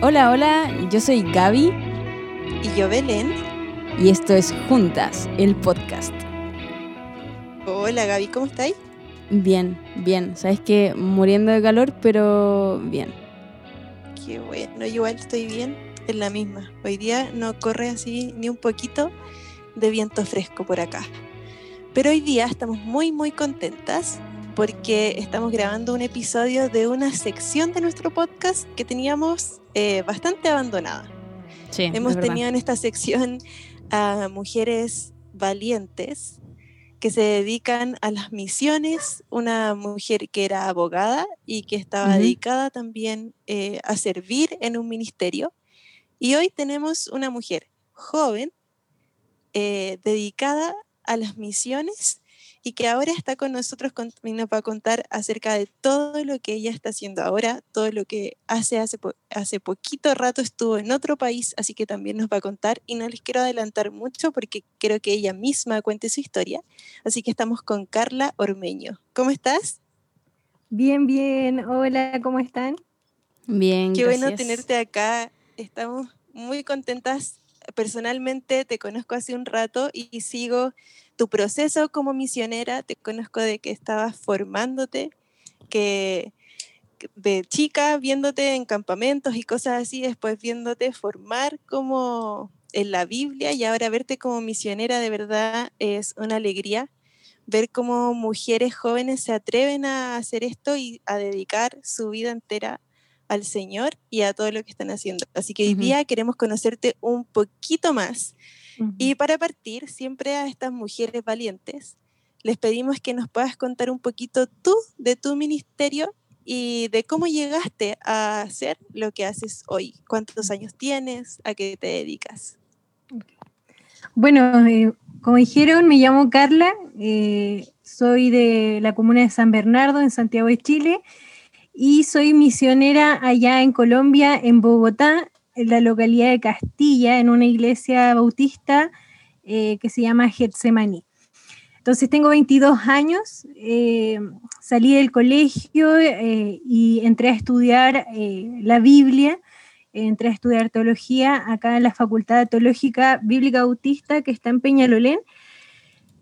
Hola, hola, yo soy Gaby. Y yo Belén. Y esto es Juntas, el podcast. Hola Gaby, ¿cómo estáis? Bien, bien. Sabes que muriendo de calor, pero bien. Qué bueno, yo igual estoy bien en la misma. Hoy día no corre así ni un poquito de viento fresco por acá. Pero hoy día estamos muy, muy contentas porque estamos grabando un episodio de una sección de nuestro podcast que teníamos eh, bastante abandonada. Sí, Hemos tenido en esta sección a mujeres valientes que se dedican a las misiones, una mujer que era abogada y que estaba dedicada también eh, a servir en un ministerio. Y hoy tenemos una mujer joven eh, dedicada a las misiones y que ahora está con nosotros nos va a contar acerca de todo lo que ella está haciendo ahora, todo lo que hace hace, hace poquito rato estuvo en otro país, así que también nos va a contar y no les quiero adelantar mucho porque quiero que ella misma cuente su historia, así que estamos con Carla Ormeño. ¿Cómo estás? Bien, bien. Hola, ¿cómo están? Bien, Qué bueno tenerte acá. Estamos muy contentas. Personalmente te conozco hace un rato y sigo tu proceso como misionera, te conozco de que estabas formándote, que de chica viéndote en campamentos y cosas así, después viéndote formar como en la Biblia y ahora verte como misionera de verdad es una alegría. Ver cómo mujeres jóvenes se atreven a hacer esto y a dedicar su vida entera al Señor y a todo lo que están haciendo. Así que hoy día queremos conocerte un poquito más y para partir, siempre a estas mujeres valientes, les pedimos que nos puedas contar un poquito tú de tu ministerio y de cómo llegaste a hacer lo que haces hoy. ¿Cuántos años tienes? ¿A qué te dedicas? Bueno, eh, como dijeron, me llamo Carla, eh, soy de la comuna de San Bernardo, en Santiago de Chile, y soy misionera allá en Colombia, en Bogotá, en la localidad de Castilla, en una iglesia bautista eh, que se llama Getsemaní. Entonces tengo 22 años, eh, salí del colegio eh, y entré a estudiar la Biblia, entré a estudiar teología acá en la Facultad Teológica Bíblica Bautista que está en Peñalolén.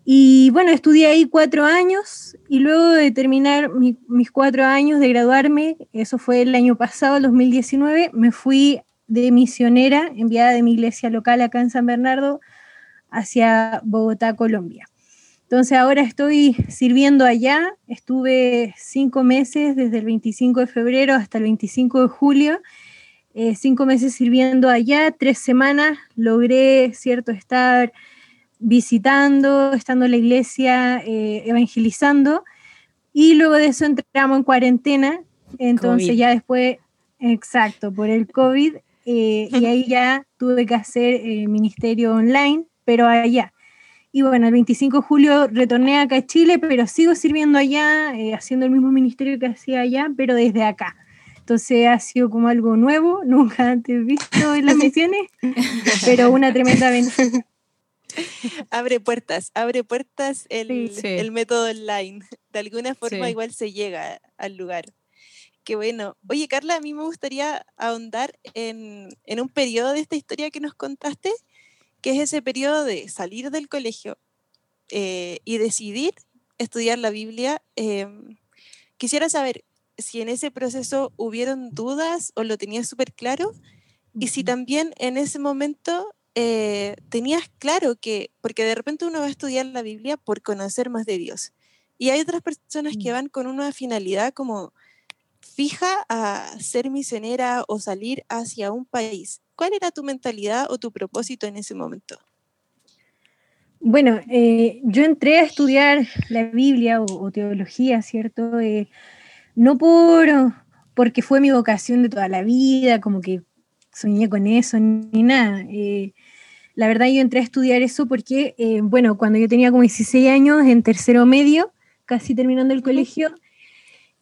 Y bueno, estudié ahí cuatro años y luego de terminar mis cuatro años de graduarme, eso fue el año pasado, el 2019, me fui de misionera enviada de mi iglesia local acá en San Bernardo hacia Bogotá, Colombia. Entonces ahora estoy sirviendo allá, estuve cinco meses desde el 25 de febrero hasta el 25 de julio, eh, cinco meses sirviendo allá, tres semanas logré, cierto, estar visitando, estando en la iglesia, eh, evangelizando, y luego de eso entramos en cuarentena, entonces ya después, exacto, por el COVID, eh, y ahí ya tuve que hacer el ministerio online, pero allá. Y bueno, el 25 de julio retorné acá a Chile, pero sigo sirviendo allá, eh, haciendo el mismo ministerio que hacía allá, pero desde acá. Entonces ha sido como algo nuevo, nunca antes visto en las misiones, pero una tremenda bendición. Abre puertas, abre puertas el, el método online. De alguna forma igual se llega al lugar. Qué bueno. Oye, Carla, a mí me gustaría ahondar en, un periodo de esta historia que nos contaste, que es ese periodo de salir del colegio eh, y decidir estudiar la Biblia. Em, quisiera saber si en ese proceso hubieron dudas o lo tenías súper claro y si también en ese momento eh, tenías claro que, porque de repente uno va a estudiar la Biblia por conocer más de Dios. Y hay otras personas que mm. van con una finalidad como fija a ser misionera o salir hacia un país. ¿Cuál era tu mentalidad o tu propósito en ese momento? Bueno, eh, yo entré a estudiar la Biblia o, teología, ¿cierto? Eh, no por porque fue mi vocación de toda la vida, como que soñé con eso, ni nada. Eh, la verdad yo entré a estudiar eso porque, bueno, cuando yo tenía como 16 años, en tercero medio, casi terminando el colegio,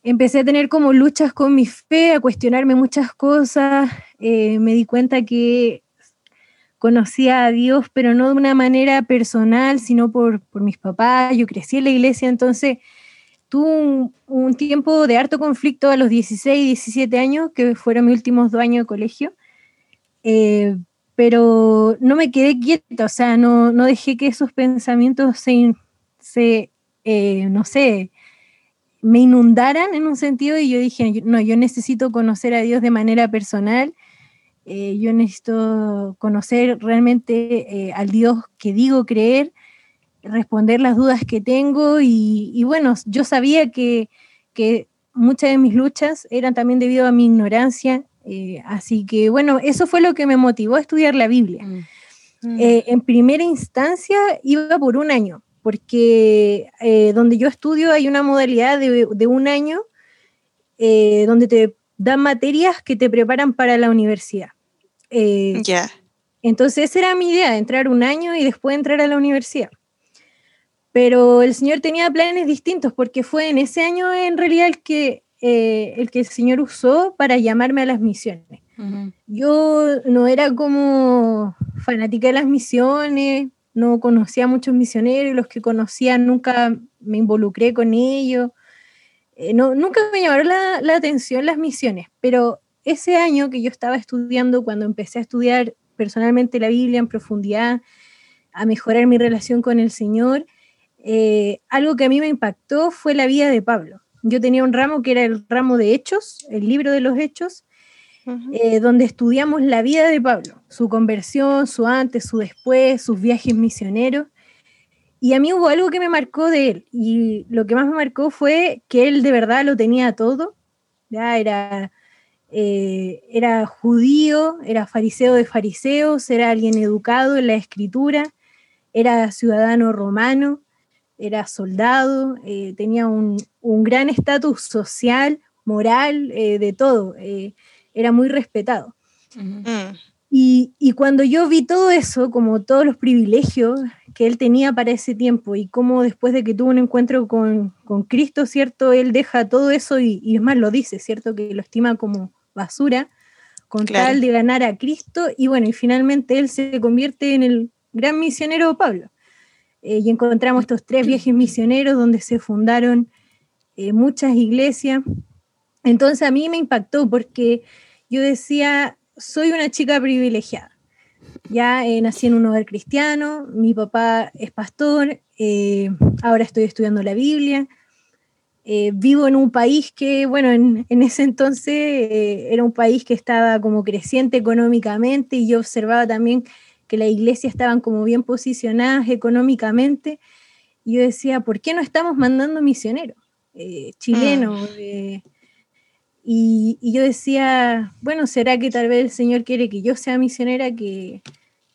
empecé a tener como luchas con mi fe, a cuestionarme muchas cosas. Eh, me di cuenta que conocía a Dios, pero no de una manera personal, sino por, mis papás. Yo crecí en la iglesia, entonces tuve un, tiempo de harto conflicto a los 16, 17 años, que fueron mis últimos dos años de colegio. eh, pero no me quedé quieta, o sea, no, no dejé que esos pensamientos se, se eh, no sé, me inundaran en un sentido y yo dije, no, yo necesito conocer a Dios de manera personal, eh, yo necesito conocer realmente al Dios que digo creer, responder las dudas que tengo y, bueno, yo sabía que, que muchas de mis luchas eran también debido a mi ignorancia, eh, así que bueno, eso fue lo que me motivó a estudiar la Biblia. Mm. Mm. Eh, en primera instancia iba por un año, porque eh, donde yo estudio hay una modalidad de, de un año donde te dan materias que te preparan para la universidad. Ya. Entonces esa era mi idea, entrar un año y después entrar a la universidad pero el Señor tenía planes distintos porque fue en ese año en realidad el que, eh, el, que el Señor usó para llamarme a las misiones. Yo no era como fanática de las misiones, no conocía a muchos misioneros, los que conocía nunca me involucré con ellos. Eh, no, nunca me llamaron la, la, atención las misiones, pero ese año que yo estaba estudiando, cuando empecé a estudiar personalmente la Biblia en profundidad, a mejorar mi relación con el Señor, eh, algo que a mí me impactó fue la vida de Pablo. Yo tenía un ramo que era el ramo de Hechos, el libro de los Hechos, eh, donde estudiamos la vida de Pablo, su conversión, su antes, su después, sus viajes misioneros. Y a mí hubo algo que me marcó de él, y lo que más me marcó fue que él de verdad lo tenía todo, ya era, eh, era judío, era fariseo de fariseos, era alguien educado en la escritura, era ciudadano romano, era soldado, eh, tenía un, gran estatus social, moral, eh, de todo, eh, era muy respetado. Mm. y, cuando yo vi todo eso, como todos los privilegios que él tenía para ese tiempo y cómo después de que tuvo un encuentro con, Cristo, ¿cierto? Él deja todo eso y, es más, lo dice, ¿cierto? Que lo estima como basura con tal de ganar a Cristo y bueno, y finalmente él se convierte en el gran misionero Pablo. Eh, y encontramos estos tres viajes misioneros donde se fundaron eh, muchas iglesias. Entonces a mí me impactó porque yo decía, soy una chica privilegiada. Ya eh, nací en un hogar cristiano, mi papá es pastor, ahora estoy estudiando la Biblia, vivo en un país que, bueno, en, en ese entonces era un país que estaba como creciente económicamente y yo observaba también que las iglesias estaban como bien posicionadas económicamente. Y yo decía, ¿por qué no estamos mandando misioneros eh, chilenos? Mm. y, yo decía, bueno, ¿será que tal vez el Señor quiere que yo sea misionera, que,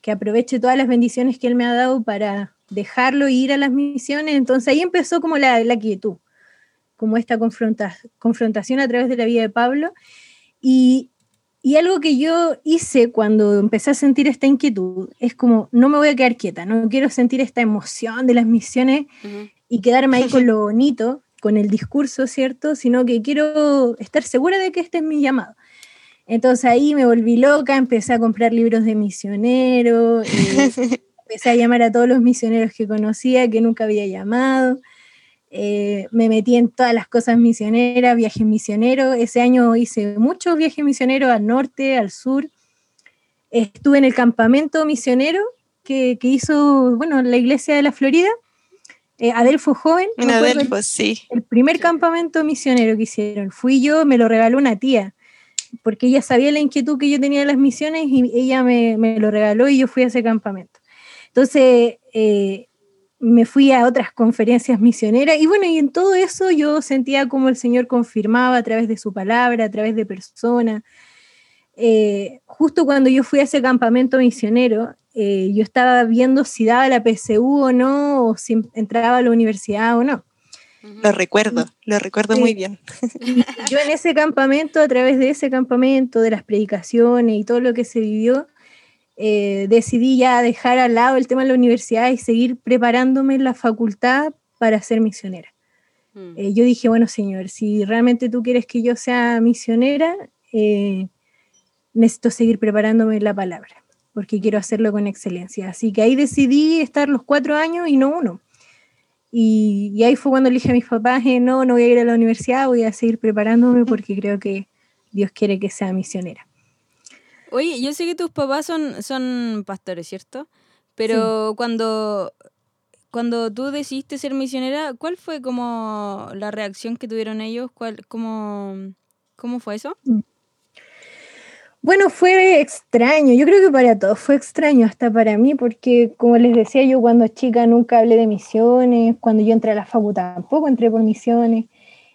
que aproveche todas las bendiciones que Él me ha dado para dejarlo e ir a las misiones? Entonces ahí empezó como la, la quietud, como esta confrontación a través de la vida de Pablo. Y, y algo que yo hice cuando empecé a sentir esta inquietud es como, no me voy a quedar quieta, no quiero sentir esta emoción de las misiones y quedarme ahí con lo bonito, con el discurso, ¿cierto? Sino que quiero estar segura de que este es mi llamado. Entonces ahí me volví loca, empecé a comprar libros de misioneros, eh, empecé a llamar a todos los misioneros que conocía, que nunca había llamado. Eh, me metí en todas las cosas misioneras, viajes misioneros. Ese año hice muchos viajes misioneros al norte, al sur. Estuve en el campamento misionero que, hizo, bueno, la iglesia de la Florida. Eh, Adelfo Joven. En Adelfo, sí. El primer campamento misionero que hicieron. Fui yo, me lo regaló una tía, porque ella sabía la inquietud que yo tenía de las misiones y ella me, me lo regaló y yo fui a ese campamento. Entonces, eh, me fui a otras conferencias misioneras y bueno, y en todo eso yo sentía como el Señor confirmaba a través de su palabra, a través de personas. Eh, justo cuando yo fui a ese campamento misionero, eh, yo estaba viendo si daba la PSU o no, o si entraba a la universidad o no. Lo recuerdo, lo recuerdo muy bien. Yo en ese campamento, a través de ese campamento, de las predicaciones y todo lo que se vivió, eh, decidí ya dejar al lado el tema de la universidad y seguir preparándome en la facultad para ser misionera. Mm. Eh, yo dije, bueno, Señor, si realmente tú quieres que yo sea misionera, eh, necesito seguir preparándome en la palabra, porque quiero hacerlo con excelencia. Así que ahí decidí estar los cuatro años y no uno. Y, y ahí fue cuando le dije a mis papás, no, no voy a ir a la universidad, voy a seguir preparándome porque creo que Dios quiere que sea misionera. Oye, yo sé que tus papás son, son pastores, ¿cierto? Pero cuando, cuando tú decidiste ser misionera, ¿cuál fue como la reacción que tuvieron ellos? ¿Cuál, cómo, ¿Cómo fue eso? Mm. Bueno, fue extraño, yo creo que para todos fue extraño, hasta para mí, porque como les decía yo cuando chica nunca hablé de misiones, cuando yo entré a la facu tampoco entré por misiones,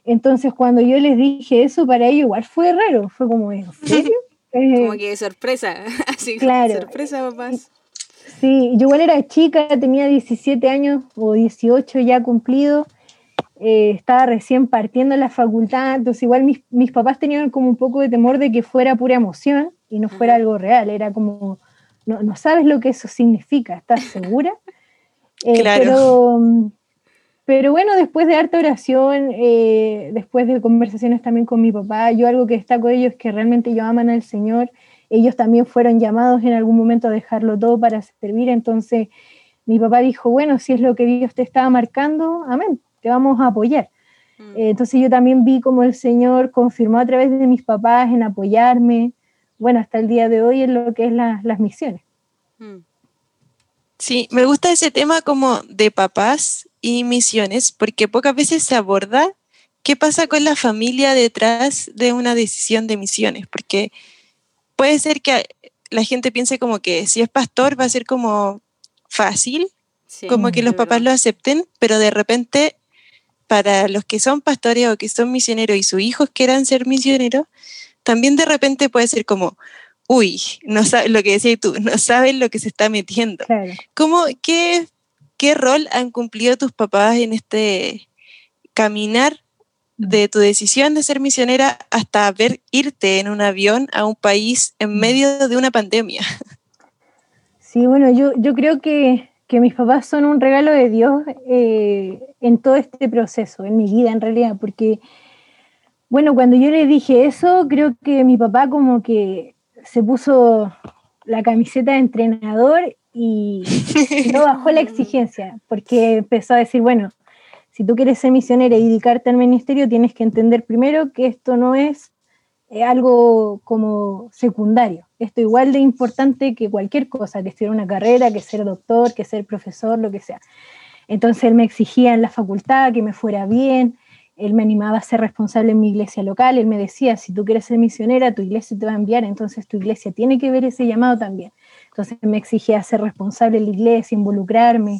entonces cuando yo les dije eso para ellos igual fue raro, fue como, ¿en serio? Como que sorpresa, así, claro. sorpresa papás. Sí, yo igual era chica, tenía 17 años o 18 ya cumplido, eh, estaba recién partiendo la facultad, entonces igual mis, mis, papás tenían como un poco de temor de que fuera pura emoción y no fuera algo real, era como, no, no sabes lo que eso significa, ¿estás segura? Eh, claro. Pero, pero bueno, después de harta oración, eh, después de conversaciones también con mi papá, yo algo que destaco de ellos es que realmente ellos aman al Señor, ellos también fueron llamados en algún momento a dejarlo todo para servir, entonces mi papá dijo, bueno, si es lo que Dios te estaba marcando, amén, te vamos a apoyar. Mm. Eh, entonces yo también vi como el Señor confirmó a través de mis papás en apoyarme, bueno, hasta el día de hoy en lo que es las misiones. Mm. Sí, me gusta ese tema como de papás y misiones, porque pocas veces se aborda qué pasa con la familia detrás de una decisión de misiones, porque puede ser que la gente piense como que si es pastor va a ser como fácil, como que los papás lo acepten, pero de repente para los que son pastores o que son misioneros y sus hijos quieran ser misioneros, también de repente puede ser como, uy, no sabe, lo que decías tú, no saben lo que se está metiendo. ¿Cómo, qué, ¿Qué rol han cumplido tus papás en este caminar de tu decisión de ser misionera hasta ver irte en un avión a un país en medio de una pandemia? Sí, bueno, yo, yo creo que que mis papás son un regalo de Dios eh, en todo este proceso, en mi vida en realidad, porque, bueno, cuando yo le dije eso, creo que mi papá como que se puso la camiseta de entrenador y no bajó la exigencia, porque empezó a decir, bueno, si tú quieres ser misionera y dedicarte al ministerio, tienes que entender primero que esto no es eh, algo como secundario. Esto igual de importante que cualquier cosa, que ser una carrera, que ser doctor, que ser profesor, lo que sea. Entonces él me exigía en la facultad que me fuera bien, él me animaba a ser responsable en mi iglesia local, él me decía, si tú quieres ser misionera, tu iglesia te va a enviar, entonces tu iglesia tiene que ver ese llamado también. Entonces me exigía ser responsable en la iglesia, involucrarme,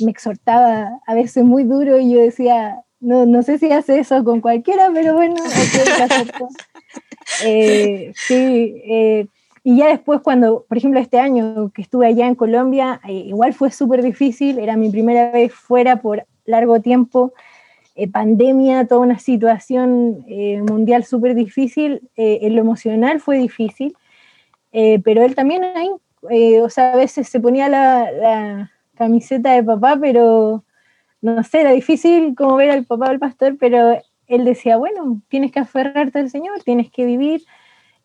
me exhortaba a veces muy duro y yo decía, no, no sé si hace eso con cualquiera, pero bueno, eh, sí, eh, y ya después cuando, por ejemplo, este año que estuve allá en Colombia, eh, igual fue súper difícil, era mi primera vez fuera por largo tiempo, pandemia, toda una situación mundial súper difícil, en lo emocional fue difícil, pero él también ahí, o sea, a veces se ponía la, camiseta de papá, pero no sé, era difícil como ver al papá del pastor, pero él decía, bueno, tienes que aferrarte al Señor, tienes que vivir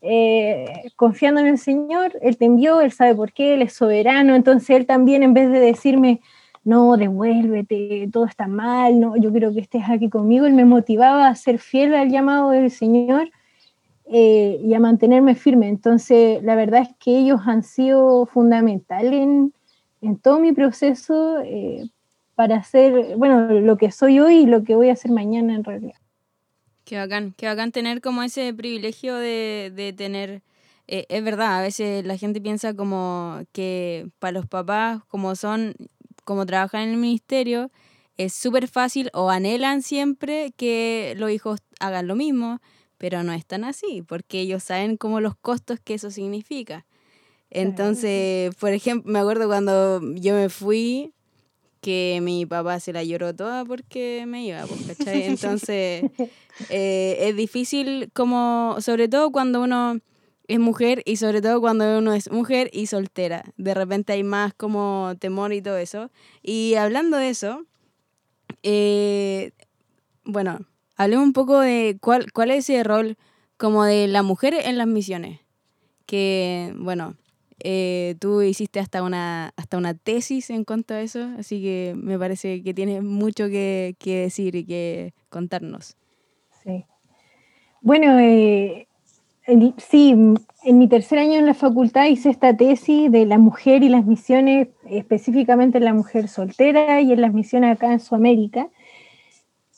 eh, confiando en el Señor, Él te envió, Él sabe por qué, Él es soberano, entonces Él también en vez de decirme, no, devuélvete, todo está mal, no, yo quiero que estés aquí conmigo, Él me motivaba a ser fiel al llamado del Señor eh, y a mantenerme firme. Entonces, la verdad es que ellos han sido fundamentales en, en todo mi proceso eh, para hacer, bueno, lo que soy hoy y lo que voy a hacer mañana en realidad. Qué bacán, qué bacán tener como ese privilegio de, de tener, eh, es verdad, a veces la gente piensa como que para los papás, como son, como trabajan en el ministerio, es súper fácil o anhelan siempre que los hijos hagan lo mismo, pero no es tan así, porque ellos saben como los costos que eso significa. Entonces, por ejemplo, me acuerdo cuando yo me fui que mi papá se la lloró toda porque me iba, pues, ¿cachai? Entonces eh, es difícil como, sobre todo cuando uno es mujer y sobre todo cuando uno es mujer y soltera. De repente hay más como temor y todo eso. Y hablando de eso, eh, bueno, hablemos un poco de cuál, cuál es ese rol como de la mujer en las misiones. Que, bueno, eh, tú hiciste hasta una, hasta una tesis en cuanto a eso, así que me parece que tienes mucho que, decir y que contarnos. Sí. Bueno, eh, sí, en mi tercer año en la facultad hice esta tesis de la mujer y las misiones, específicamente en la mujer soltera y en las misiones acá en Sudamérica.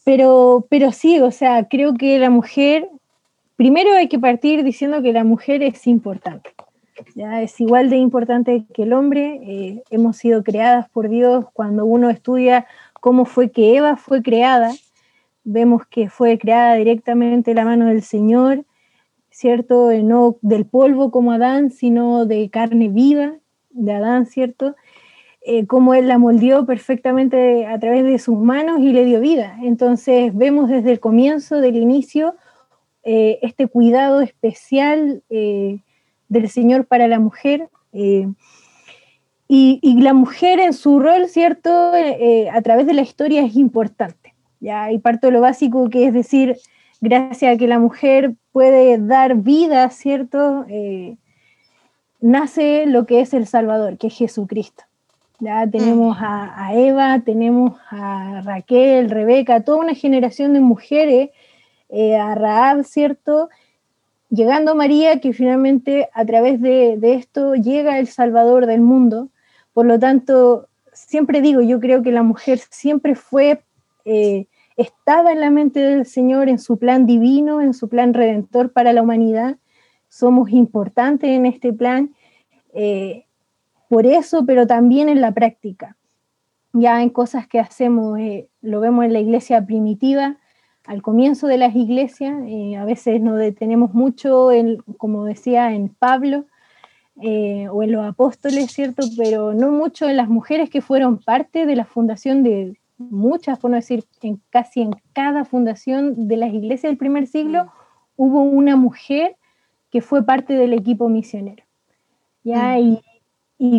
Pero, pero sí, o sea, creo que la mujer, primero hay que partir diciendo que la mujer es importante. ¿ya? Es igual de importante que el hombre. Eh, hemos sido creadas por Dios. Cuando uno estudia cómo fue que Eva fue creada, vemos que fue creada directamente de la mano del Señor ¿cierto? Eh, no del polvo como Adán, sino de carne viva de Adán, ¿cierto? Eh, cómo él la moldeó perfectamente a través de sus manos y le dio vida. Entonces vemos desde el comienzo, del inicio, eh, este cuidado especial del Señor para la mujer. Y, la mujer en su rol, ¿cierto? a través de la historia es importante. ¿ya? Y parto de lo básico que es decir, gracias a que la mujer puede dar vida, ¿cierto? Eh, nace lo que es el Salvador, que es Jesucristo. Ya tenemos a, Eva, tenemos a Raquel, Rebeca, toda una generación de mujeres, eh, a Raab, ¿cierto? Llegando a María, que finalmente a través de, esto llega el Salvador del mundo. Por lo tanto, siempre digo, yo creo que la mujer siempre fue eh, estaba en la mente del Señor, en su plan divino, en su plan redentor para la humanidad. Somos importantes en este plan, eh, por eso, pero también en la práctica. Ya en cosas que hacemos, eh, lo vemos en la iglesia primitiva, al comienzo de las iglesias, eh, a veces nos detenemos mucho, en, como decía, en Pablo, o en los apóstoles, ¿cierto? Pero no mucho en las mujeres que fueron parte de la fundación de, muchas, por no decir en casi en cada fundación de las iglesias del primer siglo, mm. hubo una mujer que fue parte del equipo misionero. ¿ya? Mm. Y,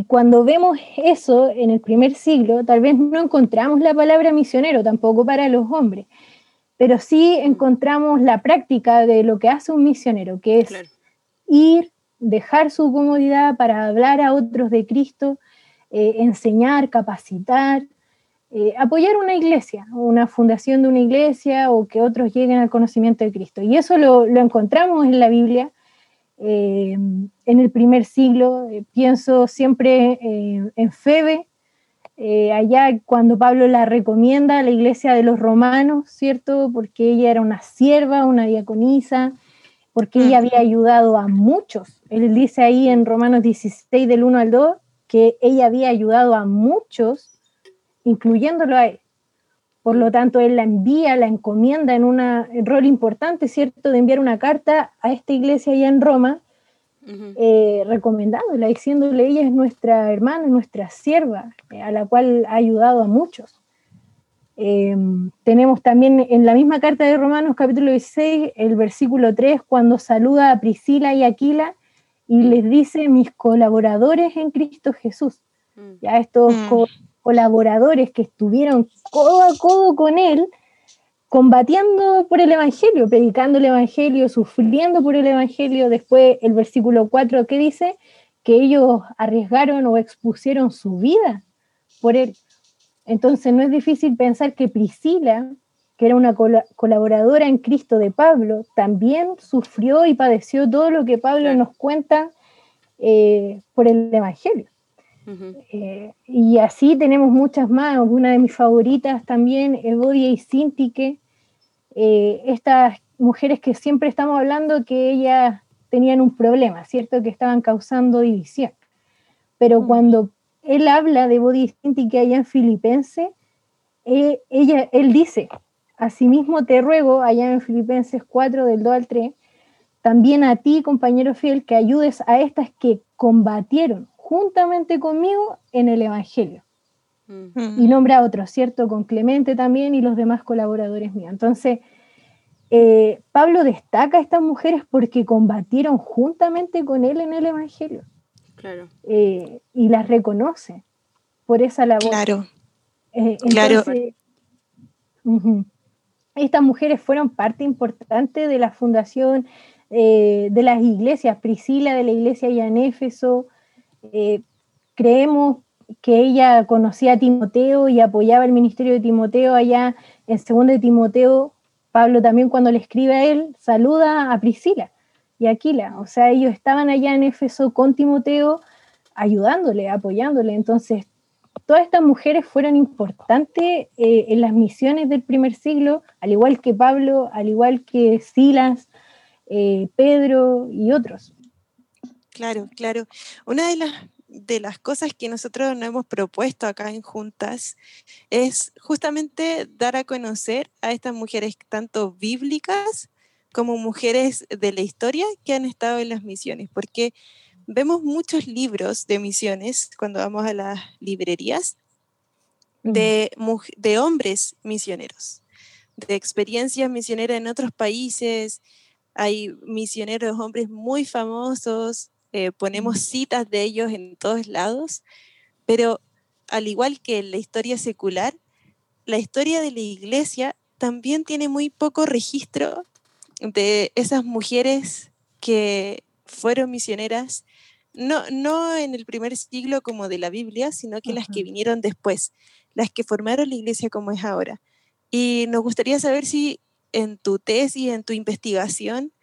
cuando vemos eso en el primer siglo, tal vez no encontramos la palabra misionero tampoco para los hombres, pero sí mm. encontramos la práctica de lo que hace un misionero, que es ir, dejar su comodidad para hablar a otros de Cristo, eh, enseñar, capacitar, eh, apoyar una iglesia, una fundación de una iglesia o que otros lleguen al conocimiento de Cristo. Y eso lo, encontramos en la Biblia eh, en el primer siglo. Eh, pienso siempre en Febe, allá cuando Pablo la recomienda a la iglesia de los romanos, ¿cierto? Porque ella era una sierva, una diaconisa, porque ella había ayudado a muchos. Él dice ahí en Romanos 16 del 1 al 2 que ella había ayudado a muchos incluyéndolo a él. Por lo tanto, él la envía, la encomienda en un rol importante, ¿cierto?, de enviar una carta a esta iglesia allá en Roma, eh, recomendándola, diciéndole, ella es nuestra hermana, nuestra sierva, eh, a la cual ha ayudado a muchos. Em, tenemos también en la misma carta de Romanos capítulo 16, el versículo 3, cuando saluda a Priscila y Aquila y les dice, mis colaboradores en Cristo Jesús. Mm. Ya estos mm colaboradores que estuvieron codo a codo con él, combatiendo por el Evangelio, predicando el Evangelio, sufriendo por el Evangelio. Después el versículo 4 que dice que ellos arriesgaron o expusieron su vida por él. Entonces no es difícil pensar que Priscila, que era una colaboradora en Cristo de Pablo, también sufrió y padeció todo lo que Pablo nos cuenta eh, por el Evangelio. Eh, y así tenemos muchas más. Una de mis favoritas también, Evodia y Sintique, eh, estas mujeres que siempre estamos hablando que ellas tenían un problema, ¿cierto? Que estaban causando división. Pero cuando él habla de Evodia y Sintique allá en Filipenses, eh, ella, él dice, asimismo te ruego, allá en Filipenses 4, del 2 al 3, también a ti, compañero fiel, que ayudes a estas que combatieron juntamente conmigo en el Evangelio. Mm. Y nombra a otros, ¿cierto? Con Clemente también y los demás colaboradores míos. Entonces, eh, Pablo destaca a estas mujeres porque combatieron juntamente con él en el Evangelio. Claro. Eh, y las reconoce por esa labor. Claro. Eh, claro. Estas mujeres fueron parte importante de la fundación de las iglesias, Priscila de la iglesia allá en Éfeso, eh, creemos que ella conocía a Timoteo y apoyaba el ministerio de Timoteo allá en segundo de Timoteo. Pablo también cuando le escribe a él, saluda a Priscila. y Aquila. O sea, ellos estaban allá en Éfeso con Timoteo ayudándole, apoyándole. Entonces, todas estas mujeres fueron importantes eh, en las misiones del primer siglo, al igual que Pablo, al igual que Silas, eh, Pedro y otros. Claro, claro. Una de las, de las cosas que nosotros nos hemos propuesto acá en Juntas es justamente dar a conocer a estas mujeres tanto bíblicas como mujeres de la historia que han estado en las misiones, porque vemos muchos libros de misiones cuando vamos a las librerías de, de hombres misioneros, de experiencias misioneras en otros países. Hay misioneros hombres muy famosos, eh, ponemos citas de ellos en todos lados, pero al igual que en la historia secular, la historia de la iglesia también tiene muy poco registro de esas mujeres que fueron misioneras no, no en el primer siglo como de la Biblia, sino que las que vinieron después, las que formaron la iglesia como es ahora. Y nos gustaría saber si en tu tesis, en tu investigación,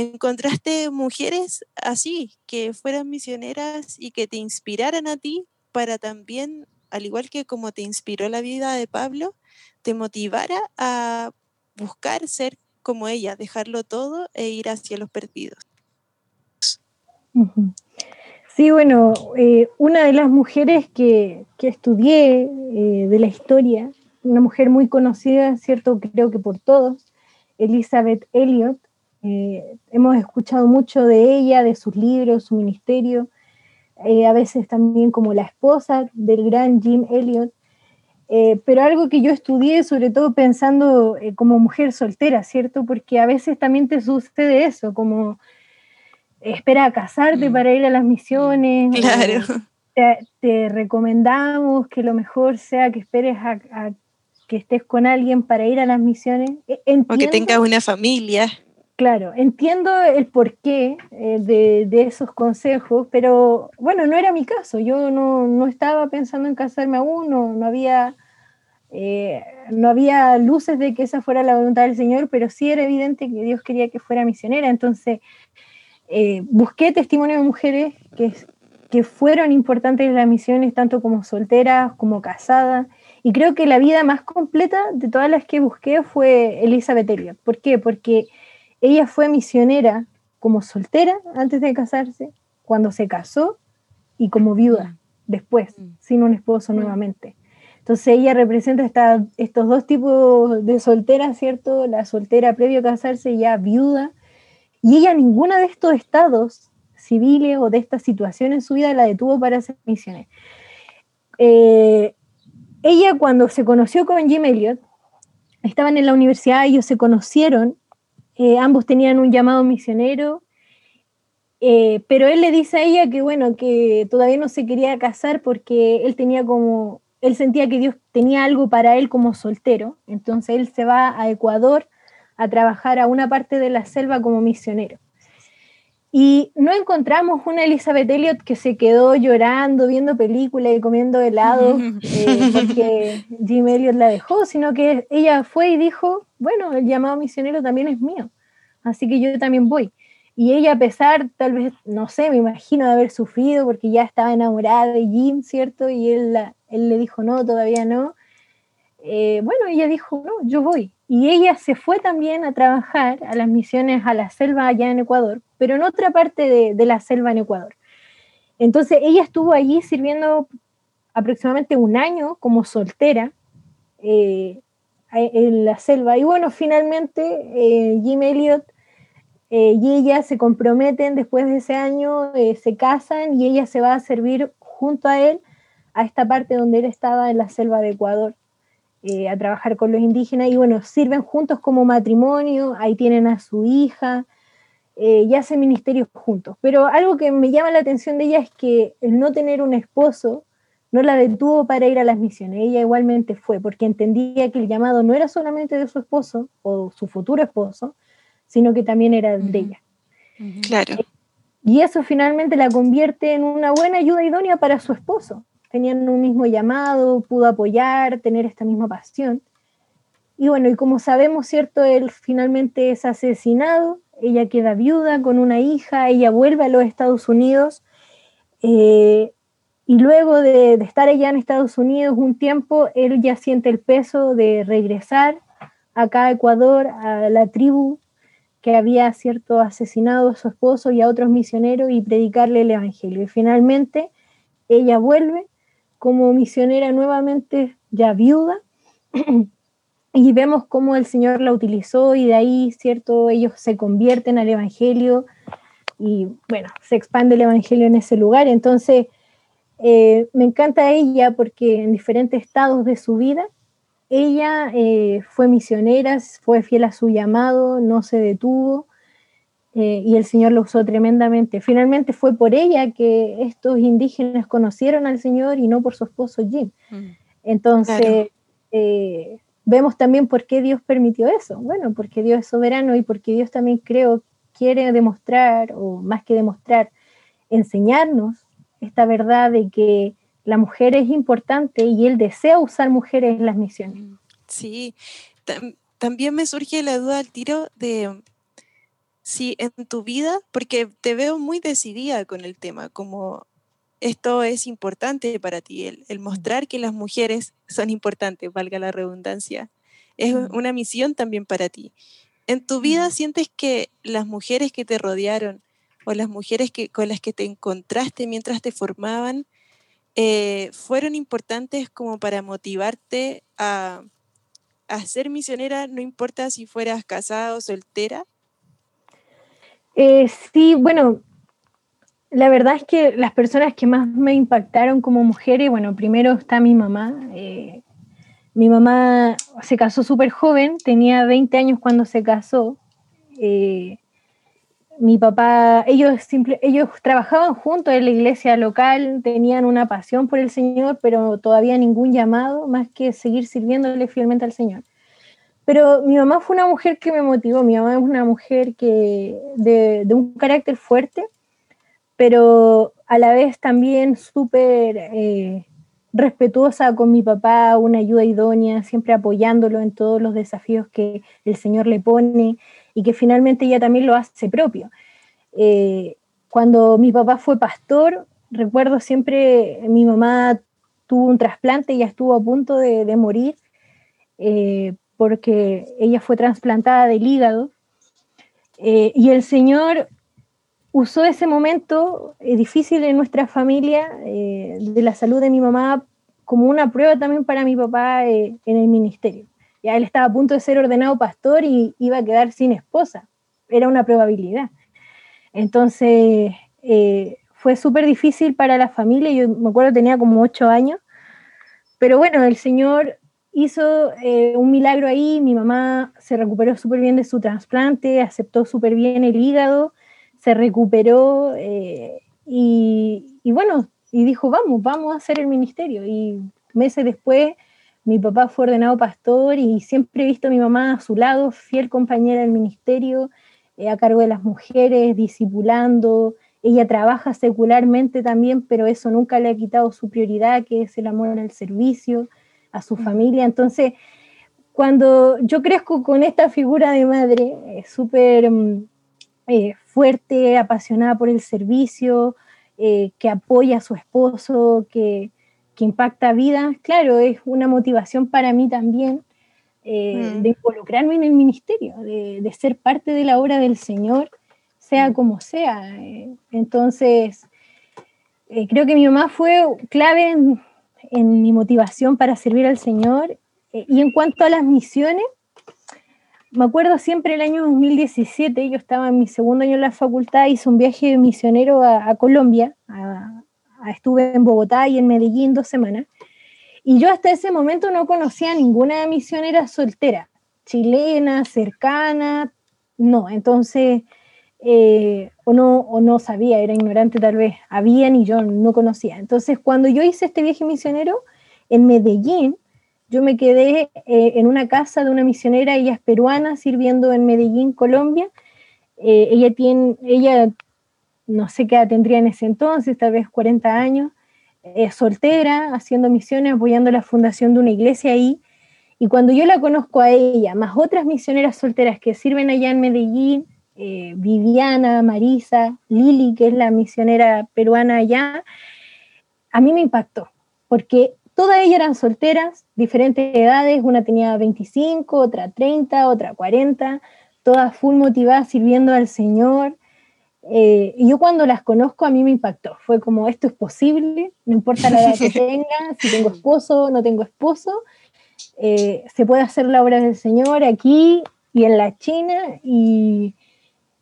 encontraste mujeres así, que fueran misioneras y que te inspiraran a ti para también, al igual que como te inspiró la vida de Pablo, te motivara a buscar ser como ella, dejarlo todo e ir hacia los perdidos. Sí, bueno, eh, una de las mujeres que, estudié eh, de la historia, una mujer muy conocida, ¿cierto? Creo que por todos, Elizabeth Elliot. Eh, hemos escuchado mucho de ella, de sus libros, su ministerio, a veces también como la esposa del gran Jim Elliot. pero algo que yo estudié, sobre todo pensando como mujer soltera, ¿cierto? Porque a veces también te sucede eso, como espera a casarte mm. para ir a las misiones. Claro. Te, recomendamos que lo mejor sea que esperes a, que estés con alguien para ir a las misiones. E, o que tengas una familia. Claro, entiendo el porqué eh, de, esos consejos, pero bueno, no era mi caso. Yo no, estaba pensando en casarme aún, no, había, eh, no había luces de que esa fuera la voluntad del Señor, pero sí era evidente que Dios quería que fuera misionera. Entonces, eh, busqué testimonios de mujeres que, que fueron importantes en las misiones, tanto como solteras como casadas, y creo que la vida más completa de todas las que busqué fue Elizabeth Elliot. ¿Por qué? Porque ella fue misionera como soltera antes de casarse, cuando se casó y como viuda después, mm. sin un esposo nuevamente. Entonces ella representa estos dos tipos de solteras, ¿cierto? La soltera previo a casarse, ya viuda, y ella ninguna de estos estados civiles o de esta situación en su vida la detuvo para hacer misiones. Eh, ella cuando se conoció con Jim Elliot, estaban en la universidad, ellos se conocieron, eh, ambos tenían un llamado misionero, eh, pero él le dice a ella que bueno, que todavía no se quería casar porque él tenía como, él sentía que Dios tenía algo para él como soltero, entonces él se va a Ecuador a trabajar a una parte de la selva como misionero. Y no encontramos una Elizabeth Elliot que se quedó llorando, viendo películas y comiendo helado eh, porque Jim Elliot la dejó, sino que ella fue y dijo, bueno, el llamado misionero también es mío, así que yo también voy. Y ella, a pesar, tal vez, no sé, me imagino de haber sufrido porque ya estaba enamorada de Jim, ¿cierto? Y él, le dijo, no, todavía no. Eh, bueno, ella dijo, no, yo voy. Y ella se fue también a trabajar a las misiones a la selva allá en Ecuador, pero en otra parte de, la selva en Ecuador. Entonces ella estuvo allí sirviendo aproximadamente un año como soltera eh, en la selva. Y bueno, finalmente eh, Jim Elliot eh, y ella se comprometen después de ese año, se casan y ella se va a servir junto a él a esta parte donde él estaba en la selva de Ecuador. Eh, a trabajar con los indígenas y bueno, sirven juntos como matrimonio, ahí tienen a su hija eh, y hacen ministerios juntos. Pero algo que me llama la atención de ella es que el no tener un esposo no la detuvo para ir a las misiones, ella igualmente fue, porque entendía que el llamado no era solamente de su esposo o su futuro esposo, sino que también era de ella. Claro. Y eso finalmente la convierte en una buena ayuda idónea para su esposo tenían un mismo llamado, pudo apoyar, tener esta misma pasión. Y bueno, y como sabemos, ¿cierto? Él finalmente es asesinado ella queda viuda con una hija, ella vuelve a los Estados Unidos eh, y luego de, estar allá en Estados Unidos un tiempo, él ya siente el peso de regresar acá a Ecuador, a la tribu que había cierto asesinado a su esposo y a otros misioneros y predicarle el Evangelio. Y finalmente ella vuelve como misionera nuevamente ya viuda y vemos cómo el Señor la utilizó y de ahí, cierto, ellos se convierten al Evangelio y bueno, se expande el Evangelio en ese lugar. Entonces, eh, me encanta ella porque en diferentes estados de su vida, ella eh, fue misionera, fue fiel a su llamado, no se detuvo eh, y el Señor lo usó tremendamente. Finalmente fue por ella que estos indígenas conocieron al Señor y no por su esposo Jim. Mm. Entonces, vemos también por qué Dios permitió eso. Bueno, porque Dios es soberano y porque Dios también creo quiere demostrar, o más que demostrar, enseñarnos esta verdad de que la mujer es importante y Él desea usar mujeres en las misiones. Sí, también me surge la duda al tiro de si en tu vida, porque te veo muy decidida con el tema, como esto es importante para ti, el, mostrar que las mujeres son importantes, valga la redundancia, es una misión también para ti. ¿En tu vida sientes que las mujeres que te rodearon o las mujeres que, con las que te encontraste mientras te formaban eh, fueron importantes como para motivarte a, ser misionera, no importa si fueras casada o soltera? Eh, sí, bueno, la verdad es que las personas que más me impactaron como mujeres, bueno, primero está mi mamá. Eh, mi mamá se casó súper joven, tenía 20 años cuando se casó. Mi papá, ellos, ellos trabajaban juntos en la iglesia local, tenían una pasión por el Señor, pero todavía ningún llamado más que seguir sirviéndole fielmente al Señor. Pero mi mamá fue una mujer que me motivó, mi mamá es una mujer que de, un carácter fuerte, pero a la vez también súper eh, respetuosa con mi papá, una ayuda idónea, siempre apoyándolo en todos los desafíos que el Señor le pone y que finalmente ella también lo hace propio. Eh, cuando mi papá fue pastor, recuerdo siempre mi mamá tuvo un trasplante, ya estuvo a punto de, morir eh, porque ella fue trasplantada del hígado. Eh, y el Señor usó ese momento difícil en nuestra familia de la salud de mi mamá como una prueba también para mi papá eh, en el ministerio. Ya él estaba a punto de ser ordenado pastor y iba a quedar sin esposa. Era una probabilidad. Entonces, fue súper difícil para la familia. Yo me acuerdo tenía como ocho años. Pero bueno, el Señor hizo un milagro ahí. Mi mamá se recuperó súper bien de su trasplante, aceptó súper bien el hígado se recuperó eh, y, bueno, y dijo, vamos, vamos a hacer el ministerio. Y meses después mi papá fue ordenado pastor y siempre he visto a mi mamá a su lado, fiel compañera del ministerio, eh, a cargo de las mujeres, discipulando. Ella trabaja secularmente también, pero eso nunca le ha quitado su prioridad, que es el amor al servicio, a su familia. Entonces, cuando yo crezco con esta figura de madre, es súper mm, eh, fuerte, apasionada por el servicio, eh, que apoya a su esposo, que, impacta vidas, claro, es una motivación para mí también eh, mm. de involucrarme en el ministerio, de, ser parte de la obra del Señor, sea mm. como sea. entonces, creo que mi mamá fue clave en, en mi motivación para servir al Señor. y en cuanto a las misiones, me acuerdo siempre el año 2017, yo estaba en mi segundo año en la facultad, hice un viaje misionero a, Colombia, estuve en Bogotá y en Medellín dos semanas, y yo hasta ese momento no conocía ninguna misionera soltera, chilena, cercana, no, entonces, eh, o, no, o no sabía, era ignorante tal vez, habían y yo no conocía. Entonces, cuando yo hice este viaje misionero en Medellín, yo me quedé eh, en una casa de una misionera, ella es peruana, sirviendo en Medellín, Colombia. Eh, ella tiene, ella no sé qué edad tendría en ese entonces, tal vez 40 años, es soltera, haciendo misiones, apoyando la fundación de una iglesia ahí. Y cuando yo la conozco a ella, más otras misioneras solteras que sirven allá en Medellín, eh, Viviana, Marisa, Lili, que es la misionera peruana allá, a mí me impactó, porque todas ellas eran solteras, diferentes edades, una tenía 25, otra 30, otra 40, todas full motivadas sirviendo al Señor. Eh, y yo cuando las conozco a mí me impactó, fue como esto es posible, no importa la edad que tenga, si tengo esposo, o no tengo esposo, eh, se puede hacer la obra del Señor aquí y en la China y,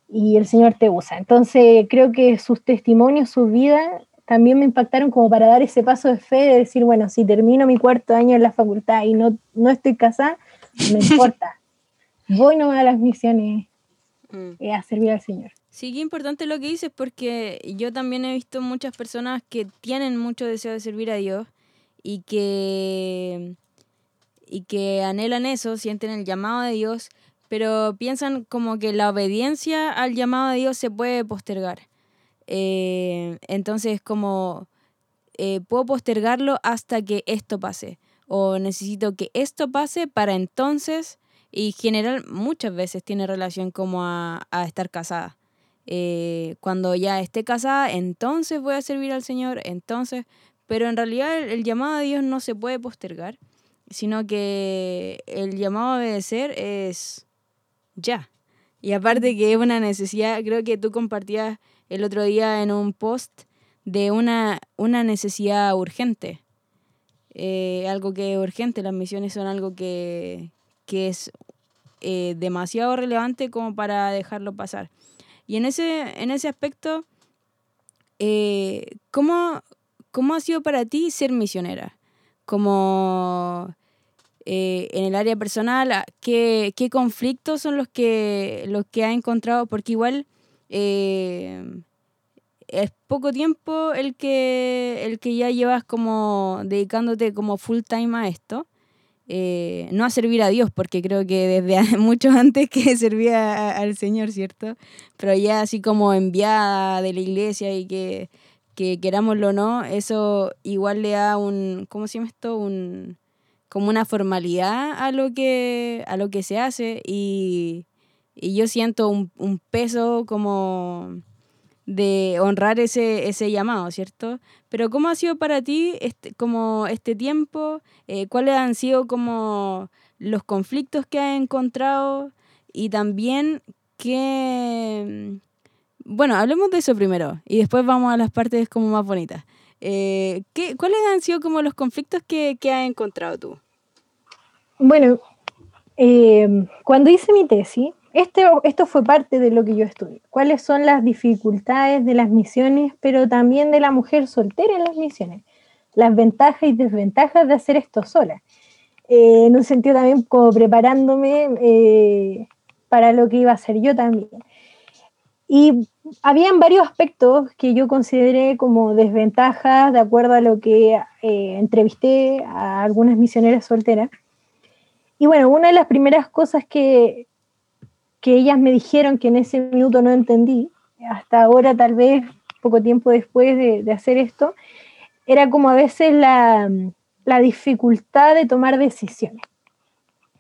y el Señor te usa. Entonces creo que sus testimonios, su vida, también me impactaron como para dar ese paso de fe de decir, bueno, si termino mi cuarto año en la facultad y no, no estoy casada, no importa. Voy nomás a las misiones mm. eh, a servir al Señor. Sí, qué importante lo que dices porque yo también he visto muchas personas que tienen mucho deseo de servir a Dios y que, y que anhelan eso, sienten el llamado de Dios, pero piensan como que la obediencia al llamado de Dios se puede postergar. Eh, entonces, como eh, puedo postergarlo hasta que esto pase, o necesito que esto pase para entonces, y general muchas veces tiene relación como a, estar casada. Eh, cuando ya esté casada, entonces voy a servir al Señor, entonces, pero en realidad el, el llamado de Dios no se puede postergar, sino que el llamado a obedecer es ya. Y aparte que es una necesidad, creo que tú compartías el otro día en un post de una, una necesidad urgente. Eh, algo que es urgente, las misiones son algo que, es eh, demasiado relevante como para dejarlo pasar. Y en ese, en ese aspecto, eh, ¿cómo, ¿cómo ha sido para ti ser misionera? Como eh, en el área personal, ah, ¿qué, qué conflictos son los que, los que ha encontrado? Porque igual eh, es poco tiempo el que, el que ya llevas como dedicándote como full time a esto. Eh, no a servir a Dios, porque creo que desde mucho antes que servía al Señor, ¿cierto? Pero ya así como enviada de la iglesia y que, que querámoslo o no, eso igual le da un, ¿cómo se llama esto? Un, como una formalidad a lo que, a lo que se hace y, yo siento un, peso como de honrar ese, ese llamado, ¿cierto? Pero ¿cómo ha sido para ti este, como este tiempo? Eh, ¿Cuáles han sido como los conflictos que has encontrado? Y también qué... Bueno, hablemos de eso primero y después vamos a las partes como más bonitas. Eh, ¿qué, ¿Cuáles han sido como los conflictos que, que has encontrado tú? Bueno, eh, cuando hice mi tesis, este, esto fue parte de lo que yo estudié. ¿Cuáles son las dificultades de las misiones, pero también de la mujer soltera en las misiones? Las ventajas y desventajas de hacer esto sola. Eh, en un sentido también como preparándome para lo que iba a hacer yo también. Y habían varios aspectos que yo consideré como desventajas de acuerdo a lo que eh, entrevisté a algunas misioneras solteras. Y bueno, una de las primeras cosas que, que ellas me dijeron que en ese minuto no entendí, hasta ahora tal vez poco tiempo después de, hacer esto, era como a veces la, la dificultad de tomar decisiones.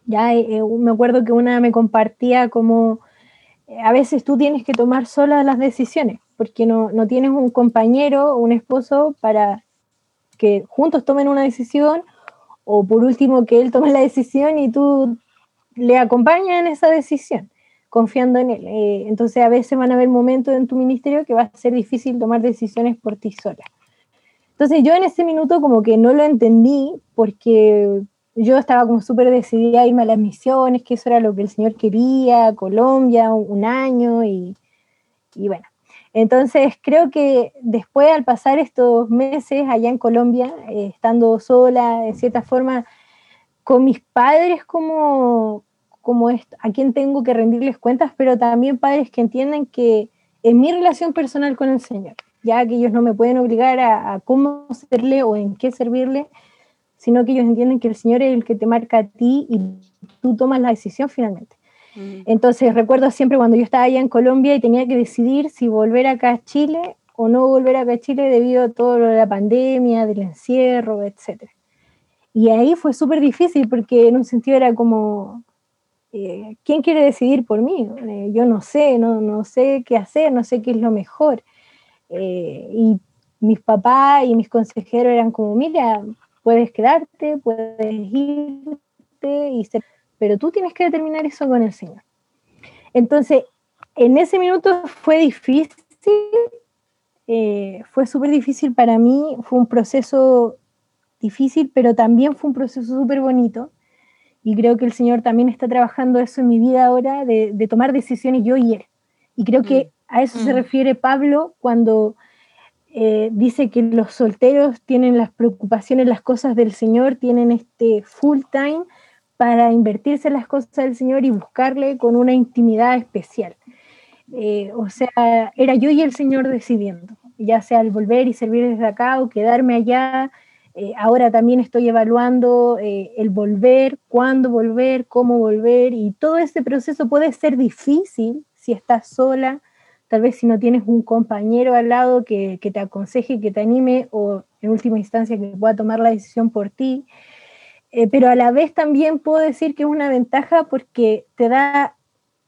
Ya eh, eh, me acuerdo que una me compartía como a veces tú tienes que tomar sola las decisiones, porque no, no tienes un compañero o un esposo para que juntos tomen una decisión, o por último que él tome la decisión y tú le acompañas en esa decisión, confiando en él. Eh, entonces a veces van a haber momentos en tu ministerio que va a ser difícil tomar decisiones por ti sola. Entonces yo en ese minuto como que no lo entendí porque yo estaba como súper decidida a irme a las misiones, que eso era lo que el Señor quería, Colombia, un año y, bueno. Entonces creo que después al pasar estos meses allá en Colombia, eh, estando sola, de cierta forma, con mis padres como, como a quien tengo que rendirles cuentas, pero también padres que entienden que en mi relación personal con el Señor, ya que ellos no me pueden obligar a, a cómo serle o en qué servirle, sino que ellos entienden que el Señor es el que te marca a ti y tú tomas la decisión finalmente. Entonces recuerdo siempre cuando yo estaba allá en Colombia y tenía que decidir si volver acá a Chile o no volver acá a Chile debido a todo lo de la pandemia, del encierro, etc. Y ahí fue súper difícil porque en un sentido era como, eh, ¿quién quiere decidir por mí? Eh, yo no sé, no, no, sé qué hacer, no sé qué es lo mejor. Eh, y mis papás y mis consejeros eran como, mira, puedes quedarte, puedes irte, y pero tú tienes que determinar eso con el Señor. Entonces, en ese minuto fue difícil, fue súper difícil para mí, fue un proceso difícil, pero también fue un proceso súper bonito y creo que el Señor también está trabajando eso en mi vida ahora, de, tomar decisiones yo y Él. Y creo que mm. a eso se mm. refiere Pablo cuando eh, dice que los solteros tienen las preocupaciones, las cosas del Señor, tienen este full time para invertirse en las cosas del Señor y buscarle con una intimidad especial. Eh, o sea, era yo y el Señor decidiendo, ya sea al volver y servir desde acá o quedarme allá eh, ahora también estoy evaluando eh, el volver, cuándo volver, cómo volver, y todo ese proceso puede ser difícil si estás sola, tal vez si no tienes un compañero al lado que, te aconseje, que te anime, o en última instancia que pueda tomar la decisión por ti. Eh, pero a la vez también puedo decir que es una ventaja porque te da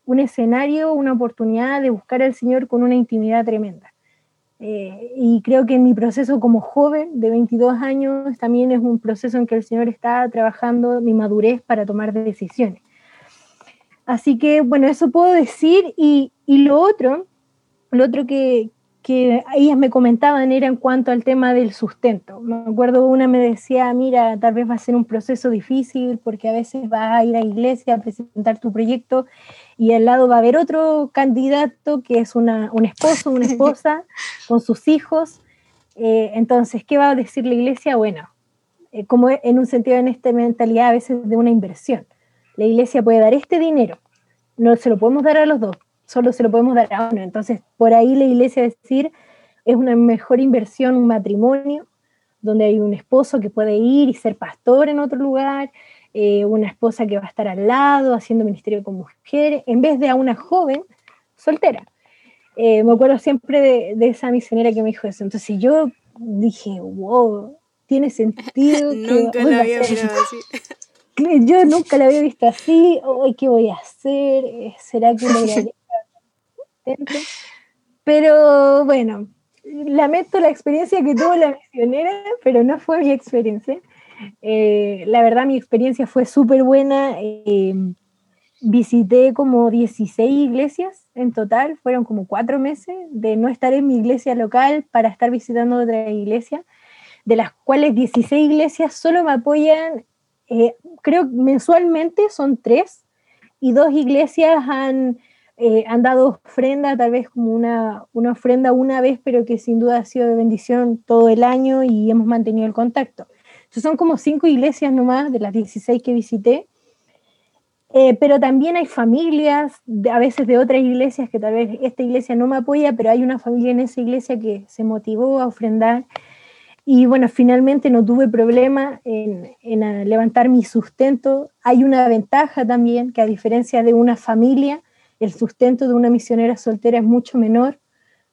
un escenario, una oportunidad de buscar al Señor con una intimidad tremenda. Eh, y creo que mi proceso como joven de 22 años también es un proceso en que el Señor está trabajando mi madurez para tomar decisiones. Así que, bueno, eso puedo decir. Y, y lo otro, lo otro que, que ellas me comentaban era en cuanto al tema del sustento. Me acuerdo una me decía, mira, tal vez va a ser un proceso difícil porque a veces vas a ir a la iglesia a presentar tu proyecto y al lado va a haber otro candidato que es una, un esposo, una esposa con sus hijos. Eh, entonces, ¿qué va a decir la iglesia? Bueno, eh, como en un sentido en esta mentalidad a veces de una inversión. La iglesia puede dar este dinero, no se lo podemos dar a los dos, solo se lo podemos dar a uno. Entonces, por ahí la iglesia decir, es una mejor inversión un matrimonio, donde hay un esposo que puede ir y ser pastor en otro lugar, eh, una esposa que va a estar al lado haciendo ministerio con mujeres, en vez de a una joven soltera. Eh, me acuerdo siempre de, esa misionera que me dijo eso. Entonces yo dije, wow, tiene sentido. nunca la había visto así. Yo nunca la había visto así. Hoy, ¿qué voy a hacer? ¿Será que pero bueno, lamento la experiencia que tuvo la misionera, pero no fue mi experiencia. Eh, la verdad, mi experiencia fue súper buena. Eh, visité como 16 iglesias en total, fueron como cuatro meses de no estar en mi iglesia local para estar visitando otra iglesia, de las cuales 16 iglesias solo me apoyan, eh, creo mensualmente son tres, y dos iglesias han eh, han dado ofrenda, tal vez como una, una, ofrenda una vez, pero que sin duda ha sido de bendición todo el año y hemos mantenido el contacto. Entonces son como cinco iglesias nomás de las 16 que visité, eh, pero también hay familias, a veces de otras iglesias, que tal vez esta iglesia no me apoya, pero hay una familia en esa iglesia que se motivó a ofrendar. Y bueno, finalmente no tuve problema en, en levantar mi sustento. Hay una ventaja también, que a diferencia de una familia, el sustento de una misionera soltera es mucho menor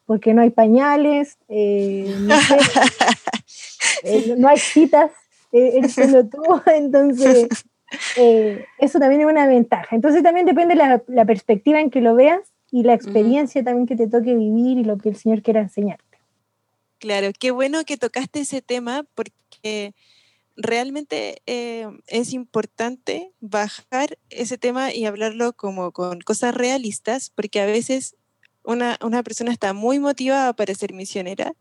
porque no hay pañales, eh, eh, no, hay citas, eh, él solo tú, entonces eso también es una ventaja. Entonces también depende la, la perspectiva en que lo veas y la experiencia también que te toque vivir y lo que el Señor quiera enseñarte. Claro, qué bueno que tocaste ese tema porque realmente eh, es importante bajar ese tema y hablarlo como con cosas realistas, porque a veces una, persona está muy motivada para ser misionera,